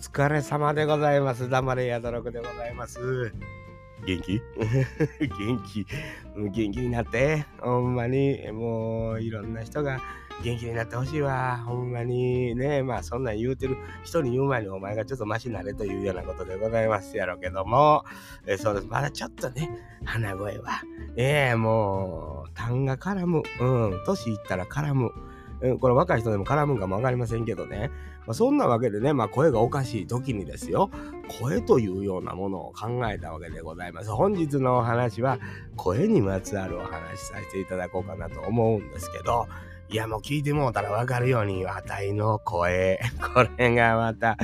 疲れ様でございます。黙れやどろくでございます。元気？元気元気になって。ほんまに、もういろんな人が元気になってほしいわ。ほんまにね、まあそんなん言うてる人に言う前にお前がちょっとマシになれというようなことでございますやろうけども、えそうです。まだちょっとね、鼻声は。ええー、もう、痰が絡む。うん、年いったら絡む。うん、これ若い人でも絡むんかもわかりませんけどね。まあ、そんなわけでね、まあ声がおかしい時にですよ、声というようなものを考えたわけでございます。本日のお話は、声にまつわるお話しさせていただこうかなと思うんですけど、いやもう聞いてもうたらわかるように、あたいの声、これがまた、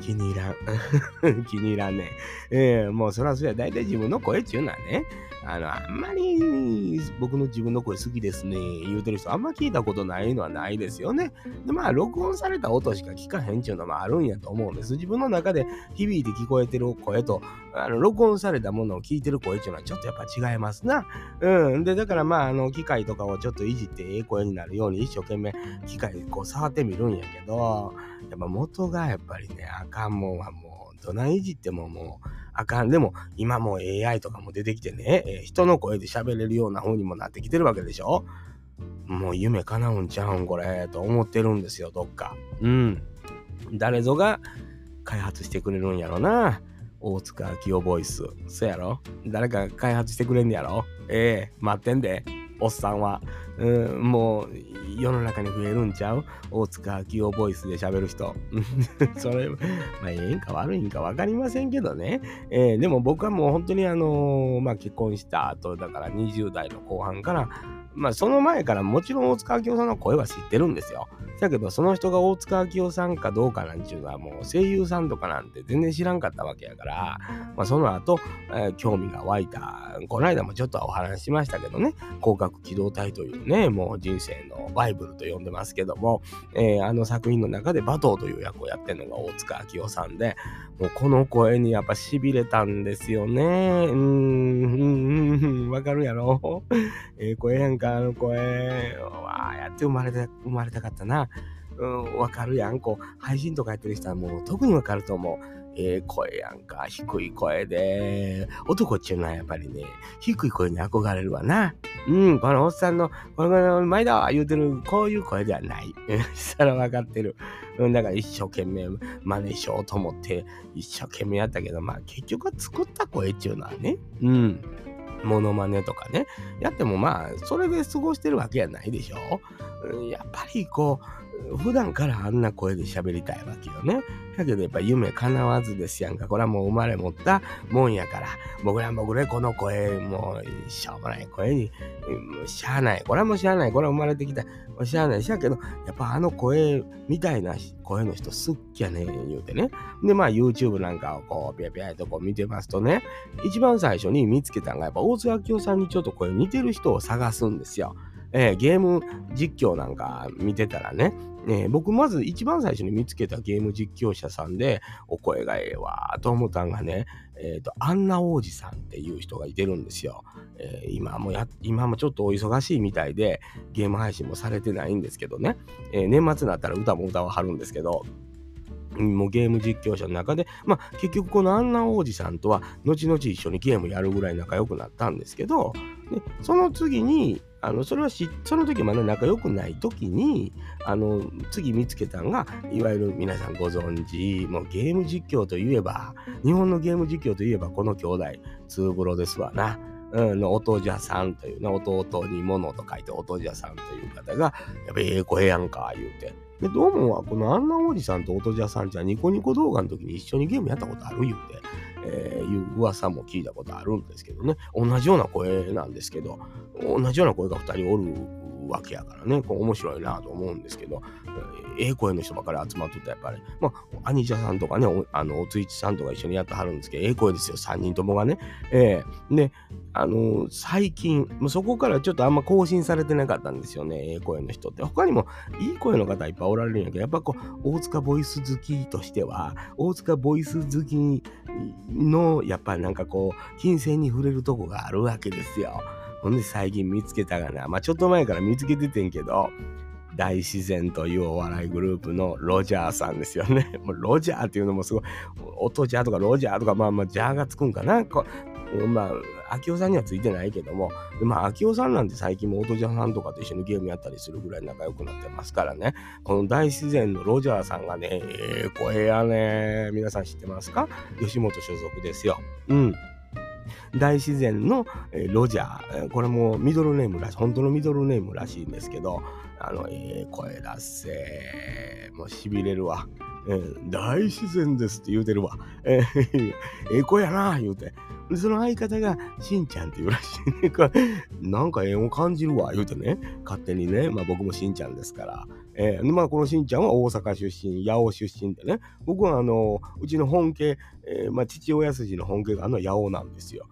気に入らん。気に入らんね。えー、もうそらそうや、大体自分の声っていうのはね、あの、あんまり僕の自分の声好きですね、言うてる人あんま聞いたことないのはないですよね。で、まあ、録音された音しか聞かへんっていうのもあるんやと思うんです。自分の中で響いて聞こえてる声と、あの、録音されたものを聞いてる声っていうのはちょっとやっぱ違いますな。うん。で、だからまあ、あの、機械とかをちょっといじってええ声になるように一生懸命機械こう触ってみるんやけど、やっぱ元がやっぱりね、あかんもんはもう、どないいじってももう、あかん。でも、今もう AI とかも出てきてね、えー、人の声で喋れるような風にもなってきてるわけでしょもう夢叶うんちゃうんこれ、と思ってるんですよ、どっか。うん。誰ぞが開発してくれるんやろな。大塚明夫ボイス。そやろ誰か開発してくれんやろええー、待ってんで。おっさんは、うん、もう世の中に増えるんちゃう？大塚明夫ボイスで喋る人。それ、まあ、ええんか悪いんか分かりませんけどね。えー、でも僕はもう本当にあのー、まあ結婚した後、だから20代の後半から、まあその前からもちろん大塚明夫さんの声は知ってるんですよ。だけどその人が大塚明夫さんかどうかなんちゅうのはもう声優さんとかなんて全然知らんかったわけやから、まあその後、えー、興味が湧いた。この間もちょっとお話しましたけどね、広角機動隊というね、ねもう人生のバイブルと呼んでますけども、えー、あの作品の中で馬頭という役をやってるのが大塚明夫さんで、もうこの声にやっぱ痺れたんですよね。うーん、うん、わかるやろ？ええ声やんか、あの声。わあ、やって生まれて、生まれたかったな。うん、わかるやん。こう、配信とかやってる人はもう特にわかると思う。ええ声やんか、低い声で。男っちゅうのはやっぱりね、低い声に憧れるわな。うん、このおっさんの、この前だわ言うてる、こういう声ではない。そら分かってる。うん、だから一生懸命真似しようと思って、一生懸命やったけど、まあ結局は作った声っちゅうのはね、うん。モノマネとかね。やってもまあ、それで過ごしてるわけやないでしょ。やっぱりこう、普段からあんな声で喋りたいわけよね。だけどやっぱ夢叶わずですやんか。これはもう生まれ持ったもんやから。僕ら僕でこの声、もうしょうもない声に、しゃあない。これはもうしゃあない。これは生まれてきた。しゃあない。しゃあけど、やっぱあの声みたいな声の人好きやね言うてね。で、まあ YouTube なんかをこう、ぴゃぴゃとこう見てますとね、一番最初に見つけたのがやっぱ大津明夫さんにちょっと声似てる人を探すんですよ。えー、ゲーム実況なんか見てたらね、えー、僕まず一番最初に見つけたゲーム実況者さんで、お声がええわと思ったんがね、えっ、ー、と、アンナ王子さんっていう人がいてるんですよ。えー、今もや、今もちょっとお忙しいみたいで、ゲーム配信もされてないんですけどね、え年末になったら歌も歌わはるんですけど、もうゲーム実況者の中で、まあ結局このアンナ王子さんとは後々一緒にゲームやるぐらい仲良くなったんですけど、でその次に、あのそれはしその時まだ仲良くない時にあの次見つけたんがいわゆる皆さんご存知もうゲーム実況といえば日本のゲーム実況といえばこの兄弟ツーブロですわな。うん、の音じゃさんというね、弟に物と書いて音じゃさんという方が、やっぱええ声やんか、言うて。で、どうもは、このアンナおじさんとおとじゃさんじゃニコニコ動画の時に一緒にゲームやったことある言うて。えー、いう噂も聞いたことあるんですけどね、同じような声なんですけど、同じような声が2人おるわけやからね、こう面白いなと思うんですけど、えええ声の人ばかり集まっとったやっぱり、まあ、アニチャさんとかね、おあのおついちさんとか一緒にやってはるんですけど、ええ声ですよ、3人ともがね。ええー、で、あのー、最近、もうそこからちょっとあんま更新されてなかったんですよね、ええ声の人って。他にもいい声の方いっぱいおられるんやけど、やっぱこう、大塚ボイス好きとしては、大塚ボイス好きの、やっぱりなんかこう、金銭に触れるとこがあるわけですよ。ほんで最近見つけたがな。まあちょっと前から見つけててんけど、大自然というお笑いグループのロジャーさんですよね。もうロジャーっていうのもすごい、音ジャーとかロジャーとか、まあまあ、ジャーがつくんかな。こまあ、秋夫さんにはついてないけども、まあ、秋夫さんなんて最近も音ジャーさんとかと一緒にゲームやったりするぐらい仲良くなってますからね。この大自然のロジャーさんがね、ええー、声やね。皆さん知ってますか？吉本所属ですよ。うん。大自然の、えー、ロジャー、これもミドルネームらしい、本当のミドルネームらしいんですけど、あの、ええー、声出せ、もう痺れるわ。えー、大自然ですって言うてるわ。えー、ええ子やな、言うて。その相方が、しんちゃんって言うらしいね。なんか縁を感じるわ、言うてね。勝手にね。まあ僕もしんちゃんですから。えー、まあこのしんちゃんは大阪出身、八尾出身でね。僕はあの、うちの本家、えー、まあ父親筋の本家があの八尾なんですよ。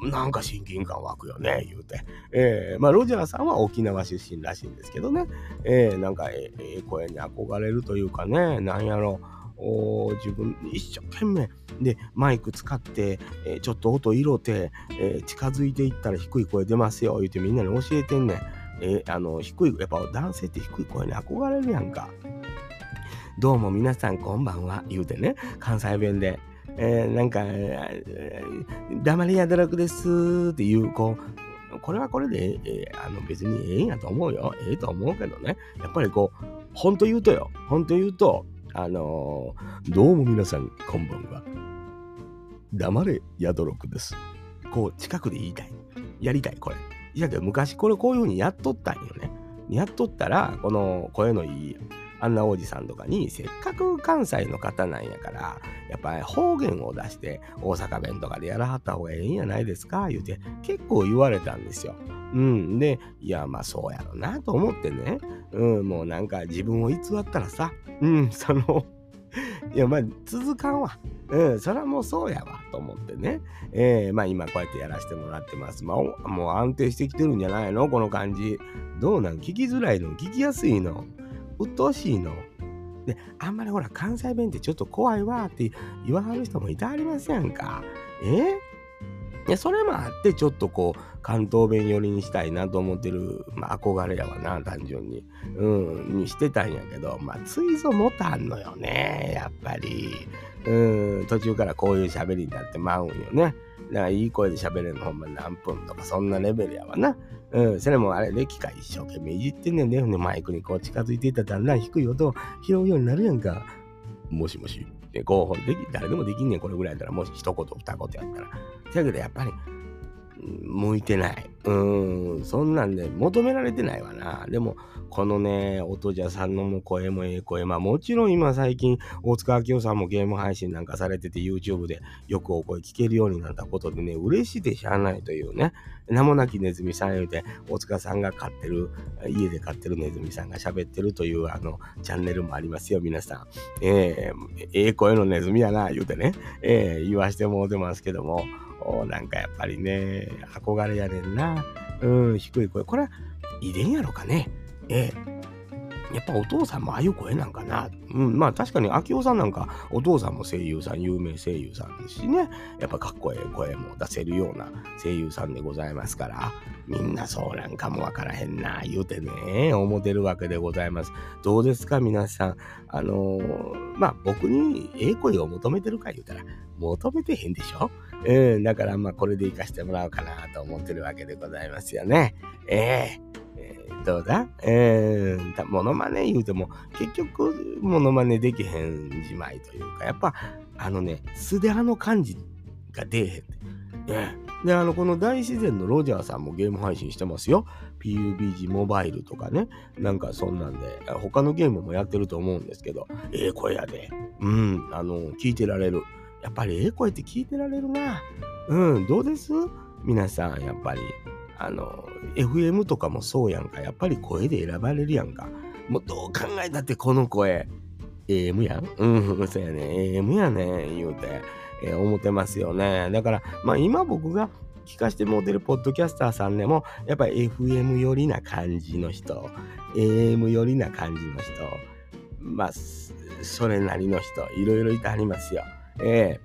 なんか親近感湧くよね、言うて。えー、まあ、ロジャーさんは沖縄出身らしいんですけどね。えー、なんか、ええ声に憧れるというかね、なんやろ、お自分一生懸命でマイク使って、えー、ちょっと音色て、えー、近づいていったら低い声出ますよ言うてみんなに教えてんねん。えー、あの低いやっぱ男性って低い声に憧れるやんか。どうも皆さんこんばんは言うてね関西弁でえー、なんか、黙りやだらくですっていう、こう、これはこれで、えー、あの別にええんやと思うよ。ええと思うけどね。やっぱりこう、ほんと言うとよ。ほんと言うと、あのー、どうも皆さん、こんばんは。黙れやどろくです。こう、近くで言いたい。やりたい、これ。いやけど、昔これこういう風にやっとったんよね。やっとったら、この声のいいあんなおじさんとかに、せっかく関西の方なんやから、やっぱり方言を出して、大阪弁とかでやらはった方がええんやないですか？言うて、結構言われたんですよ。うん。で、いや、まあそうやろなと思ってね。うん、もうなんか自分を偽ったらさ、うん、そのいや、まあ、続かんわ。うん、それはもうそうやわ、と思ってね。えー、まあ今こうやってやらせてもらってます。まあ、もう安定してきてるんじゃないの？この感じ。どうなん？聞きづらいの？聞きやすいの？鬱陶しいの。で、あんまりほら、関西弁ってちょっと怖いわって言わはる人もいてはりませんか？え？いや、それもあって、ちょっとこう、関東弁寄りにしたいなと思ってる、まあ、憧れやわな、単純に。うん、にしてたんやけど、まあ、ついぞもたんのよね、やっぱり。うん、途中からこういう喋りになってまうんよね。だかいい声で喋れるのほんま何分とかそんなレベルやわな。うん、それもあれで機械一生懸命いじってんねんね。マイクにこう近づいていたらだんだん低い音を拾うようになるやんか。もしもし。で、合法でき、誰でもできんねん、これぐらいやったら、もし一言二言やったら。だけどやっぱり、向いてない。うん、そんなんで求められてないわな。でも、このね、音じゃさんの声もええ声。まあもちろん今最近、大塚明夫さんもゲーム配信なんかされてて YouTube でよくお声聞けるようになったことでね、嬉しいでしゃあないというね。名もなきネズミさん言うて、大塚さんが飼ってる、家で飼ってるネズミさんが喋ってるというあの、チャンネルもありますよ、皆さん。えー、ええ声のネズミやな、言うてね、えー、言わしてもうてますけども、なんかやっぱりね、憧れやねんな。うん、低い声。これは遺伝やろかね。ええ。やっぱお父さんもああいう声なんかな。うん、まあ確かに秋夫さんなんかお父さんも声優さん、有名声優さんですしね。やっぱかっこええ声も出せるような声優さんでございますから、みんなそうなんかもわからへんな、言うてね、思ってるわけでございます。どうですか、皆さん。あのー、まあ僕にええ声を求めてるか言うたら、求めてへんでしょ？うん、だからまあこれで活かしてもらおうかなと思ってるわけでございますよね。えーどうだ？えー、モノマネ言うても、結局、モノマネできへんじまいというか、やっぱ、あのね、素であの感じが出えへん。え、で、あの、この大自然のロジャーさんもゲーム配信してますよ。PUBG モバイルとかね。なんかそんなんで、他のゲームもやってると思うんですけど、ええー、声やで。うん、あの、聞いてられる。やっぱりええ声って聞いてられるな。うん、どうです？皆さん、やっぱり。あの、FM とかもそうやんか。やっぱり声で選ばれるやんか。もうどう考えたってこの声、AM やん？うん、そうやね。AM やね。言うて、えー、思ってますよね。だから、まあ今僕が聞かしてもうてるポッドキャスターさんでも、やっぱり FM 寄りな感じの人、AM 寄りな感じの人、まあ、それなりの人、いろいろいてはりますよ。え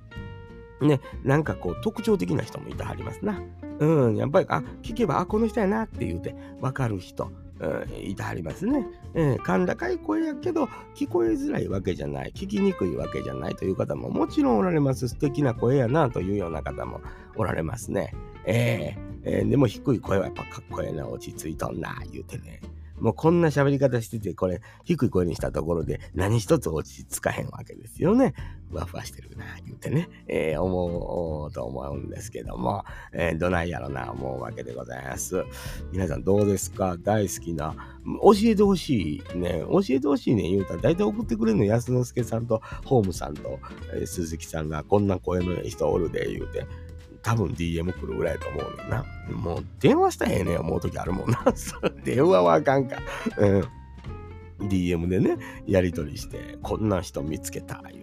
えー、ね、なんかこう特徴的な人もいてはりますな。うん、やっぱり、あ、聞けば、あ、この人やなって言うて、わかる人。うん、いたはりますね。えー、甲高い声やけど、聞こえづらいわけじゃない、聞きにくいわけじゃないという方ももちろんおられます。素敵な声やなというような方もおられますね。えー、えー、でも低い声はやっぱかっこええな、落ち着いとんな、言うてね。もうこんな喋り方してて、これ、低い声にしたところで何一つ落ち着かへんわけですよね。ふわふわしてるな、言うてね、えー、思うと思うんですけども、えー、どないやろな、思うわけでございます。皆さんどうですか？大好きな、教えてほしいね、教えてほしいね、言うたら、大体送ってくれるの安之助さんと、ホームさんと、えー、鈴木さんが、こんな声の人おるで、言うて、多分 DM 来るぐらいと思うねんな。もう電話したらええねん思う時あるもんな。電話はあかんか。うん。DM でね、やり取りして、こんな人見つけた、言。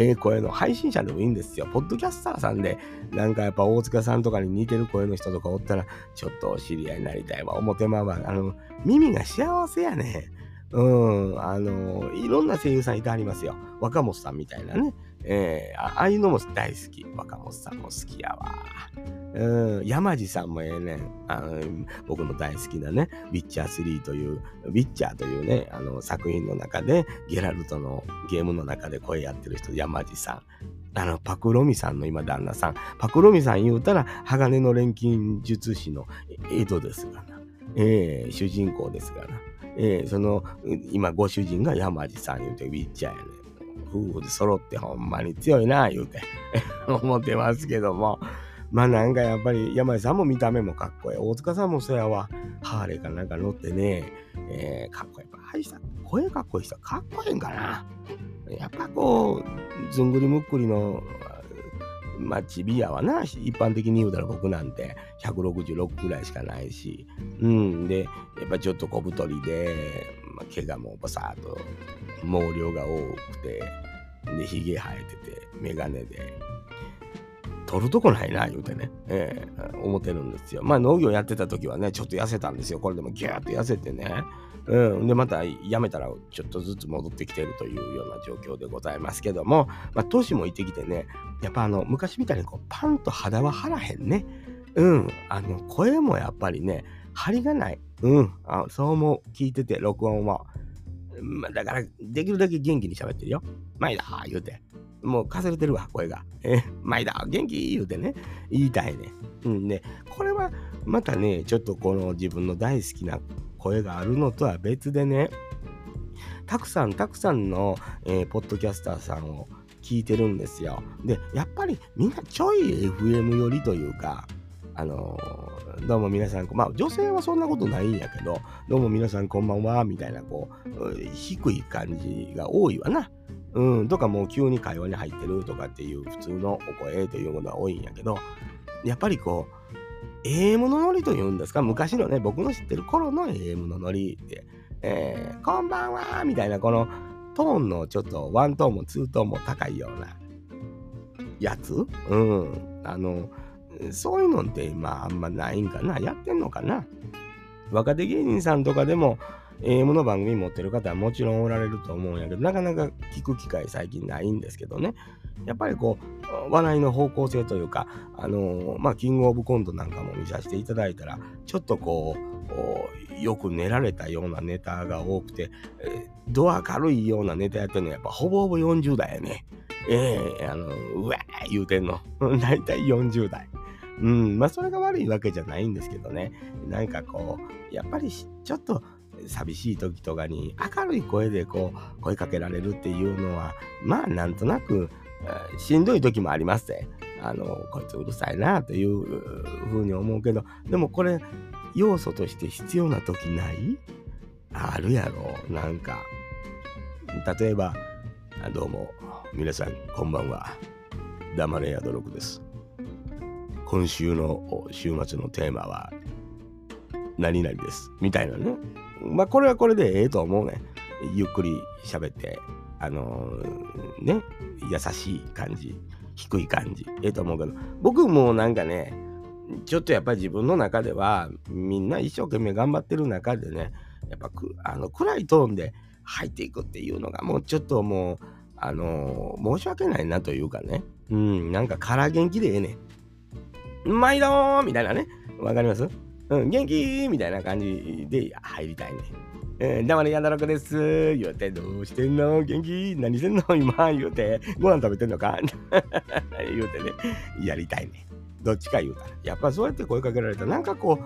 えー声の配信者でもいいんですよ。ポッドキャスターさんで、なんかやっぱ大塚さんとかに似てる声の人とかおったら、ちょっとお知り合いになりたいわ。表まは、あの、耳が幸せやね。うん、あの、いろんな声優さんいてありますよ。若本さんみたいなね。えー、ああいうのも大好き。若本さんも好きやわ。うん、山地さんもええねん。あの僕の大好きなね、ウィッチャー3という、ウィッチャーというね、あの作品の中で、ゲラルトのゲームの中で声やってる人、山地さん。あの、パクロミさんの今旦那さん。パクロミさん言うたら、鋼の錬金術師の江戸ですがな。えー、主人公ですがな。えー、その、今、ご主人が山地さん言うて、ウィッチャーやねん夫婦で揃ってほんまに強いな、言うて 思ってますけども。まあなんかやっぱり山井さんも見た目もかっこいい。大塚さんもそやわ。ハーレーかなんか乗ってね、えー、かっこいい。やっぱ、した声かっこいい人はかっこいいんかな。やっぱこう、ずんぐりむっくりの、まあ、チビアはな、一般的に言うたら僕なんて166ぐらいしかないし、うん、で、やっぱちょっと小太りで、まあ、毛がもうバサーと毛量が多くて、で、髭生えてて、メガネで、取るとこないな、言うてね、えー、思ってるんですよ。まあ農業やってた時はね、ちょっと痩せたんですよ。これでもギューッと痩せてね。うん。で、またやめたらちょっとずつ戻ってきてるというような状況でございますけども、まあ年もいってきてね、やっぱあの、昔みたいにこう、パンと肌は張らへんね。うん。あの、声もやっぱりね、張りがない。うん。あそう思う。聞いてて、録音は。まあ、だから、できるだけ元気に喋ってるよ。毎だ言うて。もうかすれてるわ、声が。え、毎だ元気言うてね、言いたいね。うんね、これはまたね、ちょっとこの自分の大好きな声があるのとは別でね、たくさんたくさんの、えー、ポッドキャスターさんを聞いてるんですよ。で、やっぱりみんなちょい FM 寄りというか、あのー、どうも皆さん、まあ女性はそんなことないんやけど、どうも皆さんこんばんは、みたいな、こう、低い感じが多いわな。うん、とかもう急に会話に入ってるとかっていう普通のお声というものは多いんやけど、やっぱりこう、AM のノリというんですか、昔のね、僕の知ってる頃の AM のノリって、えー、こんばんはみたいな、このトーンのちょっとワントーンもツートーンも高いようなやつ？うん。あの、そういうのって今あんまないんかな？やってんのかな？若手芸人さんとかでも、AM の番組持ってる方はもちろんおられると思うんやけど、なかなか聞く機会最近ないんですけどね。やっぱりこう、笑いの方向性というか、あのー、まあ、キングオブコントなんかも見させていただいたら、ちょっとこう、よく練られたようなネタが多くて、えー、ドア軽いようなネタやってるのはやっぱほぼほぼ40代やね。ええー、あの、うわー言うてんの。だいたい40代。うん、まあそれが悪いわけじゃないんですけどね。なんかこう、やっぱりちょっと、寂しい時とかに明るい声でこう声かけられるっていうのはまあなんとなくしんどい時もありますね。あのこいつうるさいなというふうに思うけどでもこれ要素として必要な時ない？あるやろ。なんか例えば「どうも皆さんこんばんは。黙れやどろくです」今週の週末のテーマは何々です。みたいなね。まあこれはこれでええと思うね。ゆっくり喋って、あのー、ね、優しい感じ、低い感じ、ええと思うけど、僕もなんかね、ちょっとやっぱり自分の中では、みんな一生懸命頑張ってる中でね、やっぱあの暗いトーンで入っていくっていうのがもうちょっともう、あのー、申し訳ないなというかね、うん、なんか空元気でええねん。毎度みたいなね、わかります？うん、元気みたいな感じで入りたいね。えー、黙れやだろくです。言うて、どうしてんの？元気？何してんの？今？言うて、ご飯食べてんのか？言うてね、やりたいね。どっちか言うたら。やっぱそうやって声かけられたら、なんかこう、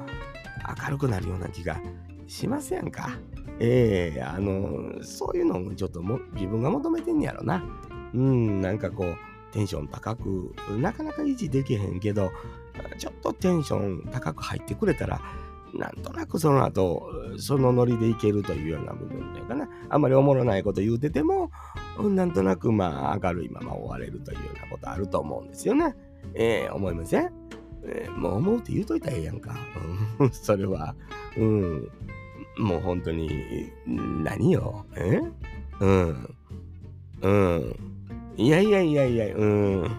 明るくなるような気がしますやんか？ええー、あの、そういうのをちょっとも自分が求めてんやろな。うん、なんかこう、テンション高く、なかなか維持できへんけど、ちょっとテンション高く入ってくれたら、なんとなくその後、そのノリでいけるというような部分というかな。あんまりおもろないこと言うてても、なんとなくまあ明るいまま終われるというようなことあると思うんですよね。ええー、思いません、えー、もう思うって言うといたらええやんか。それは。うん。もう本当に、何よ。え？うん。うん。いやいやいやいや、うん。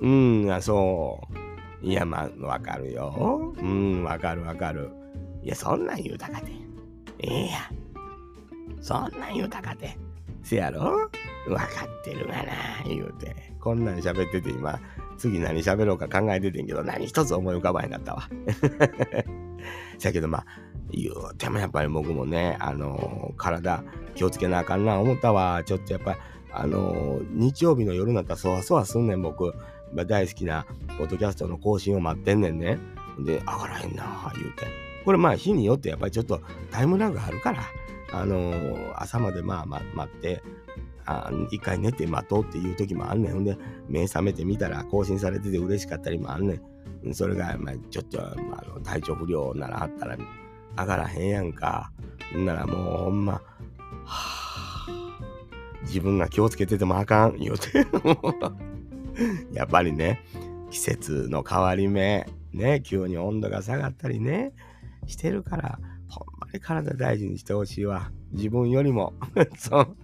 うん、あ、そう。いや、まあ、わかるよ。うん、わかるわかる。いや、そんなん言うたかて。ええや。そんなん言うたかて。せやろ？わかってるがな、言うて。こんなん喋ってて今、次何喋ろうか考えててんけど、何一つ思い浮かばへんかったわ。せやけどまあ、言うてもやっぱり僕もね、あのー、体気をつけなあかんな思ったわ。ちょっとやっぱりあのー、日曜日の夜になったらそわそわすんねん、僕。大好きなポッドキャストの更新を待ってんねんね。で、上がらへんな言うて。これまあ日によってやっぱりちょっとタイムラグあるから、あのー、朝までまあ、ま、待って、あ一回寝て待とうっていう時もあんねん。ほんで、目覚めてみたら更新されてて嬉しかったりもあんねん。それが、まあ、ちょっと、まあ、体調不良ならあったら上がらへんやんか。ならもうほんま、はぁ自分が気をつけててもあかん、言うて。やっぱりね、季節の変わり目、ね、急に温度が下がったりね、してるから、ほんまに体大事にしてほしいわ。自分よりも。そう。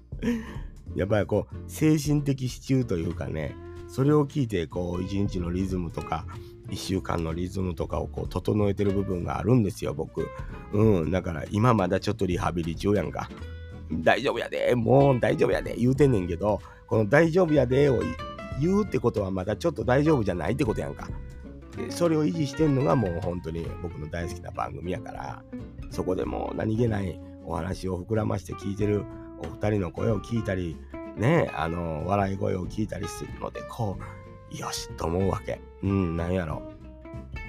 やっぱりこう、精神的支柱というかね、それを聞いて、こう、一日のリズムとか、一週間のリズムとかをこう整えてる部分があるんですよ、僕。うん、だから今まだちょっとリハビリ中やんか。大丈夫やで、もう大丈夫やで、言うてんねんけど、この大丈夫やでを言うってことはまだちょっと大丈夫じゃないってことやんか。でそれを維持してんのがもう本当に僕の大好きな番組やから、そこでもう何気ないお話を膨らまして聞いてるお二人の声を聞いたり、ね、あの、笑い声を聞いたりするので、こう、よしと思うわけ。うん、なんやろ。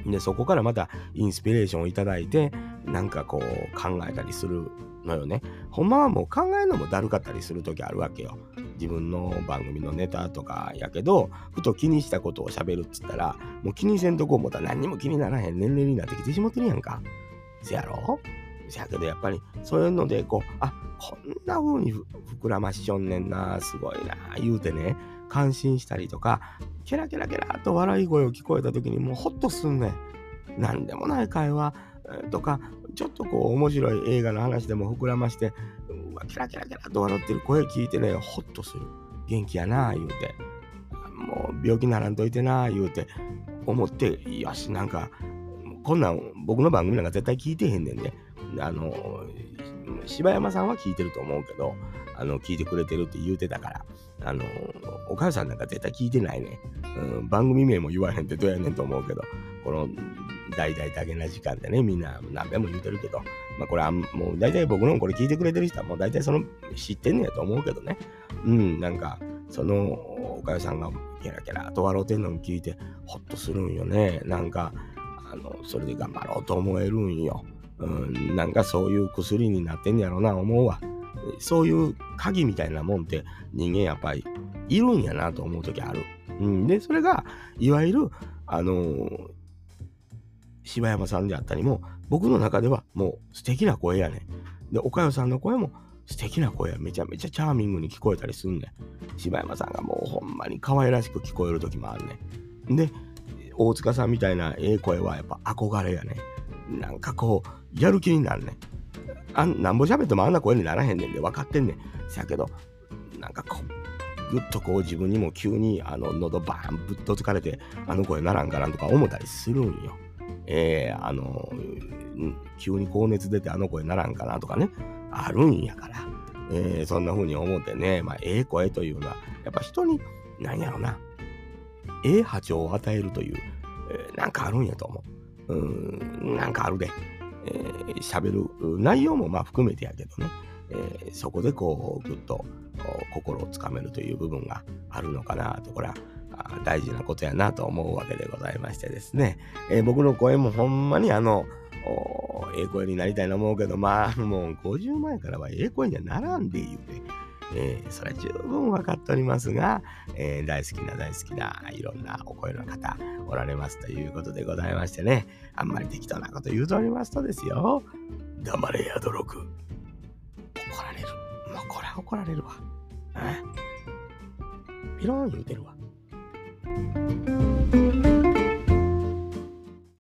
で、そこからまたインスピレーションをいただいて、なんかこう考えたりするのよね。ほんまはもう考えるのもだるかったりする時あるわけよ。自分の番組のネタとかやけど、ふと気にしたことを喋るっつったら、もう気にせんとこ思ったら何にも気にならへん年齢になってきてしまってるやんか。せやろ？せやけどやっぱりそういうのでこう、あ、こんな風に膨らましちょんねんな、すごいな、言うてね、感心したりとか、ケラケラケラと笑い声を聞こえた時にもうホッとすんねん。なんでもない会話とか、ちょっとこう面白い映画の話でも膨らまして、キラキラキラと笑ってる声聞いてね、ホッとする。元気やな、言うて。もう病気ならんといてな、言うて、思って、よし、なんか、こんなん僕の番組なんか絶対聞いてへんねんね。あの、柴山さんは聞いてると思うけど、あの、聞いてくれてるって言うてたから、あの、お母さんなんか絶対聞いてないね。うん、番組名も言わへんってどうやねんと思うけど、この大々だけな時間でね、みんな何べも言うてるけど、まあこれはもう大体僕のこれ聞いてくれてる人はもう大体その知ってんねやと思うけどね。うん、なんか、そのおかゆさんがキャラキャラと笑うてんのを聞いて、ほっとするんよね。なんか、あの、それで頑張ろうと思えるんよ。うん、なんかそういう薬になってんやろな、思うわ。そういう鍵みたいなもんって人間やっぱりいるんやなと思う時ある。うん、で、それが、いわゆる、あのー、柴山さんであったりも、僕の中ではもう素敵な声やねん。で、岡代さんの声も素敵な声やめちゃめちゃチャーミングに聞こえたりすんねん。柴山さんがもうほんまに可愛らしく聞こえる時もあるね。で、大塚さんみたいなええ声はやっぱ憧れやね。なんかこう、やる気になるねん。あなんぼ喋ってもあんな声にならへんねんで分かってんねん。せやけど、なんかこう、ぐっとこう自分にも急にあの喉バーンぶっと疲れてあの声ならんかなとか思ったりするんよ。えー、あの、急に高熱出てあの声ならんかなとかね、あるんやから、えー、そんな風に思ってね、まあ、ええ声というのは、やっぱ人に、なんやろな、ええ波長を与えるという、えー、なんかあるんやと思う。うんなんかあるで。喋、えー、る内容もまあ含めてやけどね、えー、そこでこうぐっと心をつかめるという部分があるのかなと。これは大事なことやなと思うわけでございましてですね、えー、僕の声もほんまにあのええ声になりたいと思うけどまあもう50前からはええ声にはならんで言うて、えー、それは十分分かっておりますが、えー、大好きな大好きないろんなお声の方おられますということでございましてね、あんまり適当なこと言うとおりますとですよ、黙れやどろく。怒られる。もうこれは怒られるわ。え？ピローン言うてるわ。Música